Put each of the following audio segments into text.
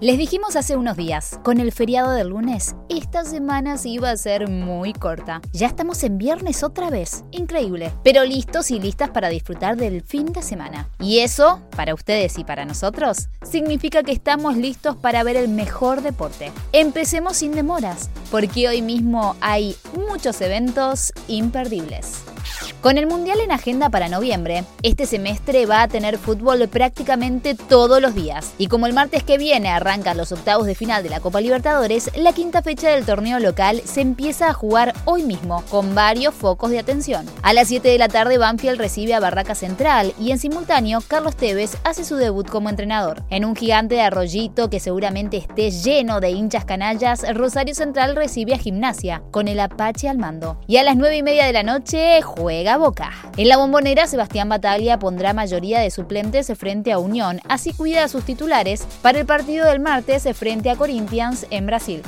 Les dijimos hace unos días, con el feriado del lunes, esta semana se iba a ser muy corta. Ya estamos en viernes otra vez. Increíble. Pero listos y listas para disfrutar del fin de semana. Y eso, para ustedes y para nosotros, significa que estamos listos para ver el mejor deporte. Empecemos sin demoras, porque hoy mismo hay muchos eventos imperdibles. Con el Mundial en agenda para noviembre, este semestre va a tener fútbol prácticamente todos los días. Y como el martes que viene arrancan los octavos de final de la Copa Libertadores, la quinta fecha del torneo local se empieza a jugar hoy mismo, con varios focos de atención. A las 7 de la tarde, Banfield recibe a Barraca Central y en simultáneo, Carlos Tevez hace su debut como entrenador. En un gigante de arroyito que seguramente esté lleno de hinchas canallas, Rosario Central recibe a Gimnasia, con el Apache al mando. Y a las 9 y media de la noche juega Boca. En la bombonera, Sebastián Bataglia pondrá mayoría de suplentes frente a Unión, así cuida a sus titulares para el partido del martes frente a Corinthians en Brasil.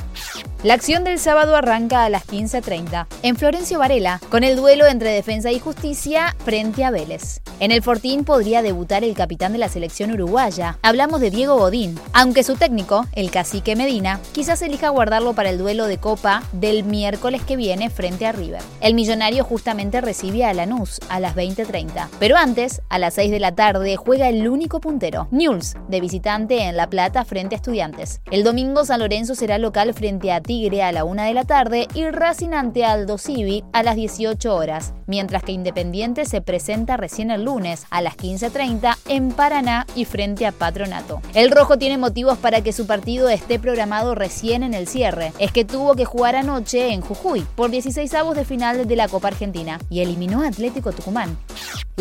La acción del sábado arranca a las 15.30 en Florencio Varela, con el duelo entre Defensa y Justicia frente a Vélez. En el Fortín podría debutar el capitán de la selección uruguaya. Hablamos de Diego Godín, aunque su técnico, el cacique Medina, quizás elija guardarlo para el duelo de Copa del miércoles que viene frente a River. El millonario justamente recibe a Lanús a las 20.30, pero antes, a las 6 de la tarde, juega el único puntero, Newell's, de visitante en La Plata frente a Estudiantes. El domingo San Lorenzo será local frente a Tigre a la 1 de la tarde y Racing ante Aldo Civi a las 18 horas, mientras que Independiente se presenta recién el lunes a las 15.30 en Paraná y frente a Patronato. El Rojo tiene motivos para que su partido esté programado recién en el cierre. Es que tuvo que jugar anoche en Jujuy por 16 avos de final de la Copa Argentina y eliminó a Atlético Tucumán.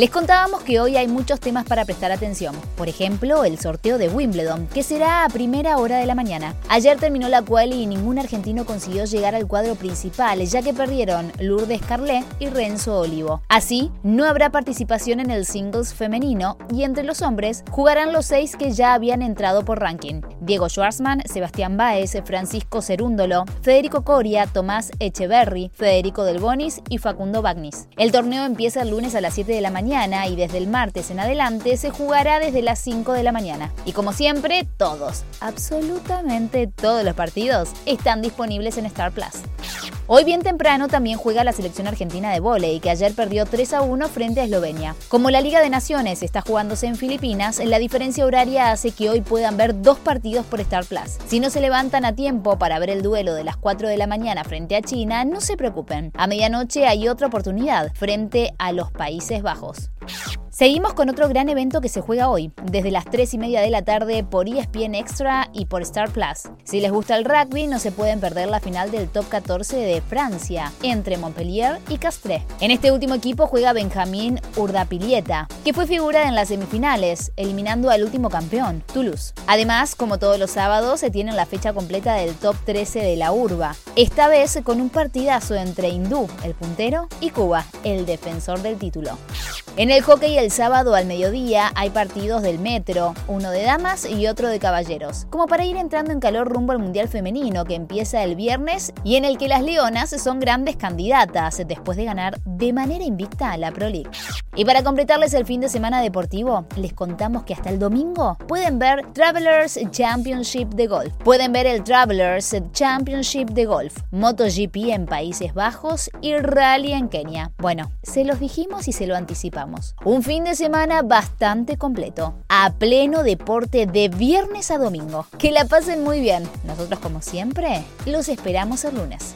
Les contábamos que hoy hay muchos temas para prestar atención. Por ejemplo, el sorteo de Wimbledon, que será a primera hora de la mañana. Ayer terminó la cual y ningún argentino consiguió llegar al cuadro principal, ya que perdieron Lourdes Carlet y Renzo Olivo. Así, no habrá participación en el singles femenino y entre los hombres jugarán los seis que ya habían entrado por ranking. Diego Schwarzman, Sebastián Baez, Francisco Cerúndolo, Federico Coria, Tomás Echeverry, Federico Del Bonis y Facundo Bagnis. El torneo empieza el lunes a las 7 de la y desde el martes en adelante se jugará desde las 5 de la mañana. Y como siempre, todos, absolutamente todos los partidos están disponibles en Star Plus. Hoy bien temprano también juega la selección argentina de vóley, que ayer perdió 3 a 1 frente a Eslovenia. Como la Liga de Naciones está jugándose en Filipinas, la diferencia horaria hace que hoy puedan ver dos partidos por Star Plus. Si no se levantan a tiempo para ver el duelo de las 4 de la mañana frente a China, no se preocupen. A medianoche hay otra oportunidad frente a los Países Bajos. Seguimos con otro gran evento que se juega hoy, desde las 3 y media de la tarde por ESPN Extra y por Star Plus. Si les gusta el rugby, no se pueden perder la final del Top 14 de Francia, entre Montpellier y Castres. En este último equipo juega Benjamín Urdapilieta, que fue figura en las semifinales, eliminando al último campeón, Toulouse. Además, como todos los sábados, se tiene la fecha completa del Top 13 de la Urba, esta vez con un partidazo entre Hindú, el puntero, y Cuba, el defensor del título. En el hockey el sábado al mediodía hay partidos del Metro, uno de damas y otro de caballeros, como para ir entrando en calor rumbo al Mundial Femenino que empieza el viernes y en el que las Leonas son grandes candidatas después de ganar de manera invicta a la Pro League. Y para completarles el fin de semana deportivo, les contamos que hasta el domingo pueden ver Travelers Championship de golf. Pueden ver el Travelers Championship de golf, MotoGP en Países Bajos y Rally en Kenia. Bueno, se los dijimos y se lo anticipamos un fin de semana bastante completo, a pleno deporte de viernes a domingo. Que la pasen muy bien. Nosotros como siempre, los esperamos el lunes.